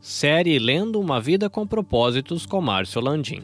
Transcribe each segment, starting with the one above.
Série Lendo uma Vida com Propósitos com Márcio Landim.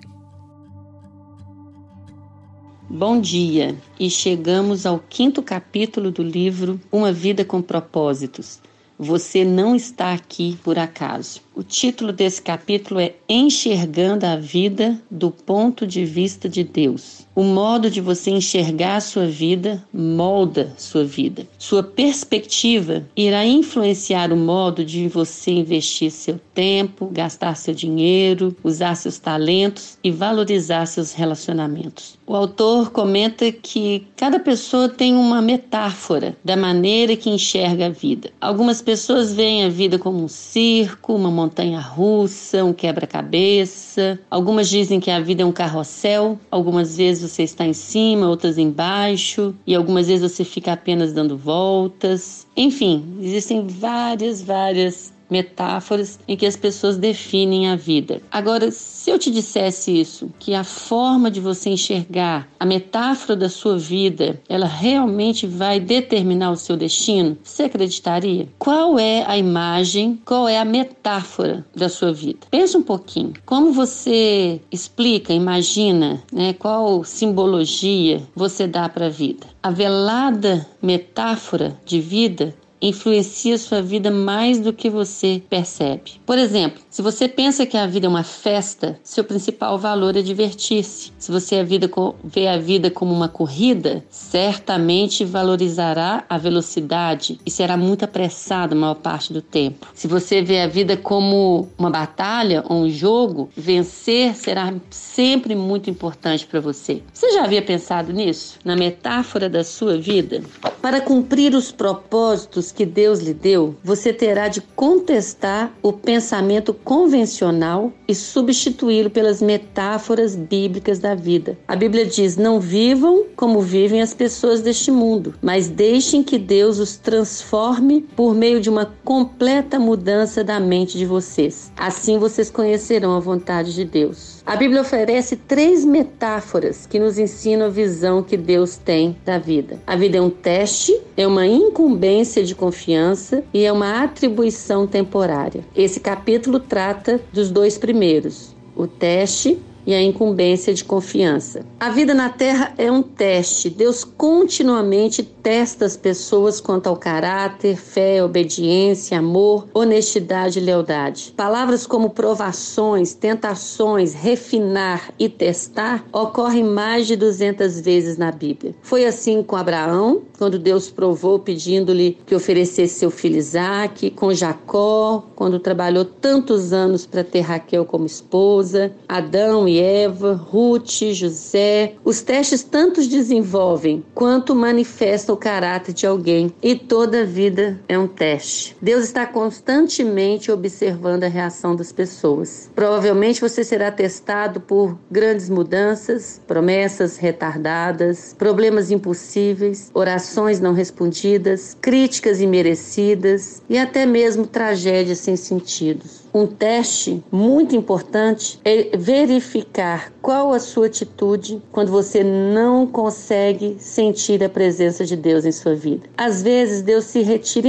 Bom dia, e chegamos ao quinto capítulo do livro Uma Vida com Propósitos. Você não está aqui por acaso. O título desse capítulo é Enxergando a Vida do Ponto de Vista de Deus. O modo de você enxergar a sua vida molda sua vida. Sua perspectiva irá influenciar o modo de você investir seu tempo, gastar seu dinheiro, usar seus talentos e valorizar seus relacionamentos. O autor comenta que cada pessoa tem uma metáfora da maneira que enxerga a vida. Algumas pessoas veem a vida como um circo, uma montanha russa, um quebra-cabeça. Algumas dizem que a vida é um carrossel. Algumas vezes você está em cima, outras embaixo. E algumas vezes você fica apenas dando voltas. Enfim, existem várias, várias metáforas em que as pessoas definem a vida. Agora, se eu te dissesse isso, que a forma de você enxergar a metáfora da sua vida, ela realmente vai determinar o seu destino, você acreditaria? Qual é a imagem, qual é a metáfora da sua vida? Pensa um pouquinho. Como você explica, imagina, né, qual simbologia você dá para a vida? A velada metáfora de vida influencia sua vida mais do que você percebe. Por exemplo, se você pensa que a vida é uma festa, seu principal valor é divertir-se. Se você a vida vê a vida como uma corrida, certamente valorizará a velocidade e será muito apressado a maior parte do tempo. Se você vê a vida como uma batalha ou um jogo, vencer será sempre muito importante para você. Você já havia pensado nisso? Na metáfora da sua vida? Para cumprir os propósitos que Deus lhe deu, você terá de contestar o pensamento convencional e substituí-lo pelas metáforas bíblicas da vida. A Bíblia diz: Não vivam como vivem as pessoas deste mundo, mas deixem que Deus os transforme por meio de uma completa mudança da mente de vocês. Assim vocês conhecerão a vontade de Deus. A Bíblia oferece três metáforas que nos ensinam a visão que Deus tem da vida. A vida é um teste, é uma incumbência de confiança e é uma atribuição temporária. Esse capítulo trata dos dois primeiros, o teste e a incumbência de confiança. A vida na Terra é um teste. Deus continuamente testa as pessoas quanto ao caráter, fé, obediência, amor, honestidade e lealdade. Palavras como provações, tentações, refinar e testar ocorrem mais de 200 vezes na Bíblia. Foi assim com Abraão, quando Deus provou pedindo-lhe que oferecesse seu filho Isaque, com Jacó, quando trabalhou tantos anos para ter Raquel como esposa, Adão e Eva, Ruth, José. Os testes tanto desenvolvem quanto manifestam o caráter de alguém e toda vida é um teste. Deus está constantemente observando a reação das pessoas. Provavelmente você será testado por grandes mudanças, promessas retardadas, problemas impossíveis, orações não respondidas, críticas imerecidas e até mesmo tragédias sem sentidos. Um teste muito importante é verificar qual a sua atitude quando você não consegue sentir a presença de Deus em sua vida. Às vezes, Deus se retira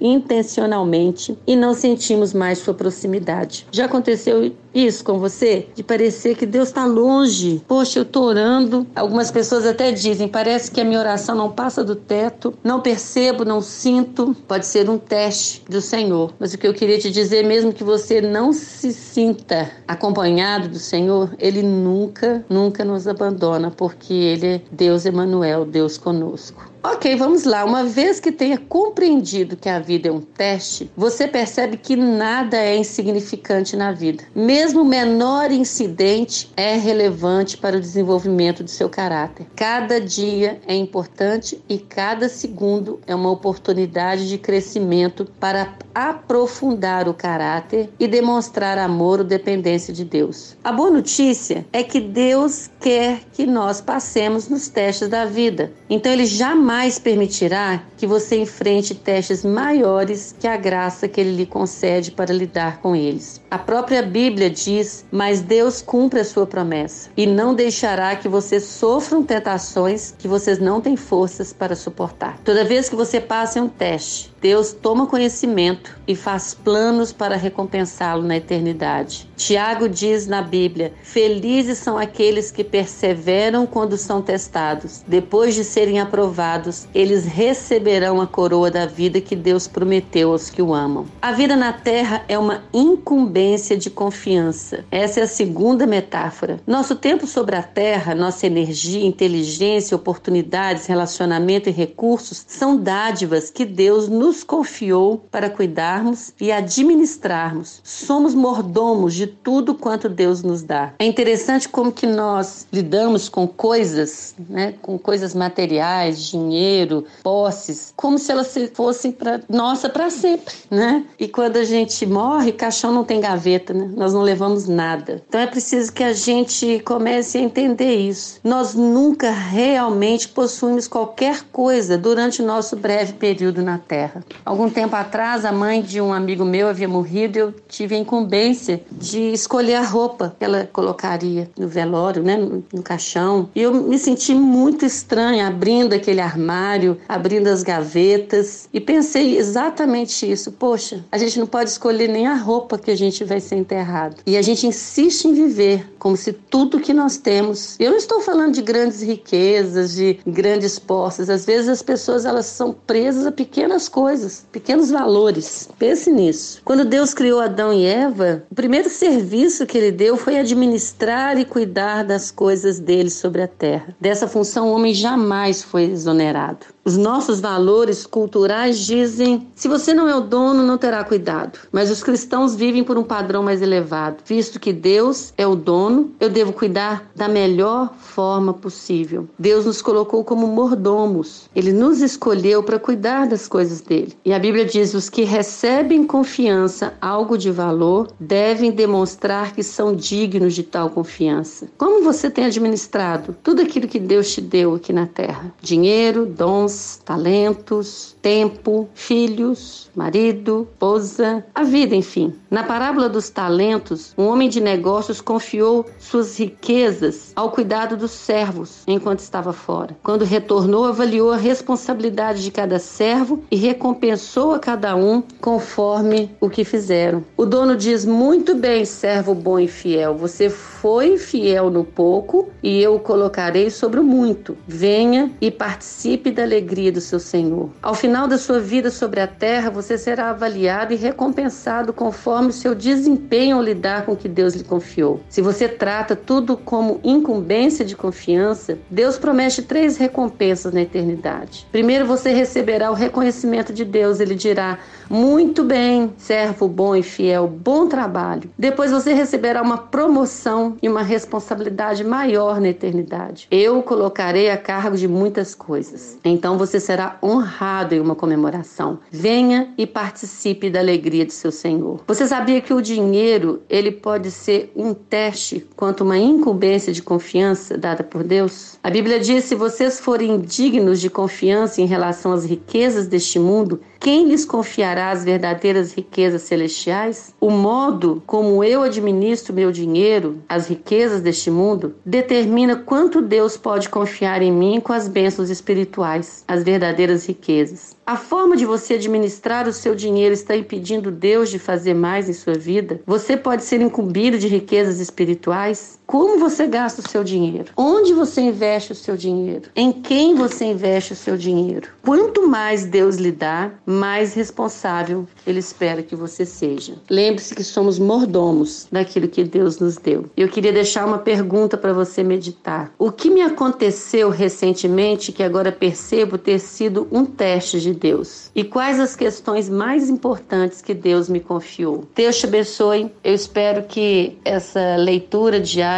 intencionalmente e não sentimos mais sua proximidade. Já aconteceu isso com você? De parecer que Deus está longe. Poxa, eu estou orando. Algumas pessoas até dizem: parece que a minha oração não passa do teto. Não percebo, não sinto. Pode ser um teste do Senhor. Mas o que eu queria te dizer, mesmo que você não se sinta acompanhado do Senhor, Ele nunca, nunca nos abandona, porque Ele é Deus Emanuel, Deus conosco. Ok, vamos lá. Uma vez que tenha compreendido que a vida é um teste, você percebe que nada é insignificante na vida. Mesmo o menor incidente é relevante para o desenvolvimento do seu caráter. Cada dia é importante e cada segundo é uma oportunidade de crescimento para aprofundar o caráter e demonstrar amor ou dependência de Deus. A boa notícia é que Deus quer que nós passemos nos testes da vida. Então ele jamais permitirá que você enfrente testes maiores que a graça que ele lhe concede para lidar com eles. A própria Bíblia diz: Mas Deus cumpre a sua promessa e não deixará que vocês sofram tentações que vocês não têm forças para suportar. Toda vez que você passa um teste, Deus toma conhecimento e faz planos para recompensá-lo na eternidade. Tiago diz na Bíblia: Felizes são aqueles que perseveram quando são testados. Depois de serem aprovados, eles receberão a coroa da vida que Deus prometeu aos que o amam. A vida na terra é uma incumbência de confiança. Essa é a segunda metáfora. Nosso tempo sobre a terra, nossa energia, inteligência, oportunidades, relacionamento e recursos são dádivas que Deus nos nos confiou para cuidarmos e administrarmos. Somos mordomos de tudo quanto Deus nos dá. É interessante como que nós lidamos com coisas, né, com coisas materiais, dinheiro, posses, como se elas fossem para nossa para sempre, né? E quando a gente morre, caixão não tem gaveta, né? Nós não levamos nada. Então é preciso que a gente comece a entender isso. Nós nunca realmente possuímos qualquer coisa durante o nosso breve período na Terra. Algum tempo atrás, a mãe de um amigo meu havia morrido e eu tive a incumbência de escolher a roupa que ela colocaria no velório, né, no, no caixão. E eu me senti muito estranha abrindo aquele armário, abrindo as gavetas e pensei exatamente isso. Poxa, a gente não pode escolher nem a roupa que a gente vai ser enterrado. E a gente insiste em viver como se tudo que nós temos. Eu não estou falando de grandes riquezas, de grandes posses. Às vezes as pessoas elas são presas a pequenas coisas coisas, pequenos valores. Pense nisso. Quando Deus criou Adão e Eva, o primeiro serviço que ele deu foi administrar e cuidar das coisas dele sobre a terra. Dessa função, o homem jamais foi exonerado. Os nossos valores culturais dizem: se você não é o dono, não terá cuidado. Mas os cristãos vivem por um padrão mais elevado. Visto que Deus é o dono, eu devo cuidar da melhor forma possível. Deus nos colocou como mordomos. Ele nos escolheu para cuidar das coisas dele. E a Bíblia diz: os que recebem confiança, algo de valor, devem demonstrar que são dignos de tal confiança. Como você tem administrado tudo aquilo que Deus te deu aqui na terra? Dinheiro, dons, talentos, tempo, filhos, marido, esposa, a vida, enfim. Na parábola dos talentos, um homem de negócios confiou suas riquezas ao cuidado dos servos enquanto estava fora. Quando retornou, avaliou a responsabilidade de cada servo e recompensou a cada um conforme o que fizeram. O dono diz: Muito bem, servo bom e fiel, você foi fiel no pouco e eu o colocarei sobre o muito. Venha e participe da alegria do seu Senhor. Ao final da sua vida sobre a terra, você será avaliado e recompensado conforme o seu desempenho ao lidar com o que Deus lhe confiou. Se você trata tudo como incumbência de confiança, Deus promete três recompensas na eternidade. Primeiro, você receberá o reconhecimento de Deus. Ele dirá: Muito bem, servo bom e fiel, bom trabalho. Depois, você receberá uma promoção e uma responsabilidade maior na eternidade. Eu colocarei a cargo de muitas coisas. Então, você será honrado em uma comemoração. Venha e participe da alegria de seu Senhor. Você sabia que o dinheiro ele pode ser um teste quanto uma incumbência de confiança dada por Deus? A Bíblia diz: se vocês forem dignos de confiança em relação às riquezas deste mundo, quem lhes confiará as verdadeiras riquezas celestiais? O modo como eu administro meu dinheiro, as riquezas deste mundo, determina quanto Deus pode confiar em mim com as bênçãos espirituais, as verdadeiras riquezas. A forma de você administrar o seu dinheiro está impedindo Deus de fazer mais em sua vida? Você pode ser incumbido de riquezas espirituais? Como você gasta o seu dinheiro? Onde você investe o seu dinheiro? Em quem você investe o seu dinheiro? Quanto mais Deus lhe dá, mais responsável Ele espera que você seja. Lembre-se que somos mordomos daquilo que Deus nos deu. Eu queria deixar uma pergunta para você meditar. O que me aconteceu recentemente que agora percebo ter sido um teste de Deus? E quais as questões mais importantes que Deus me confiou? Deus te abençoe. Eu espero que essa leitura diária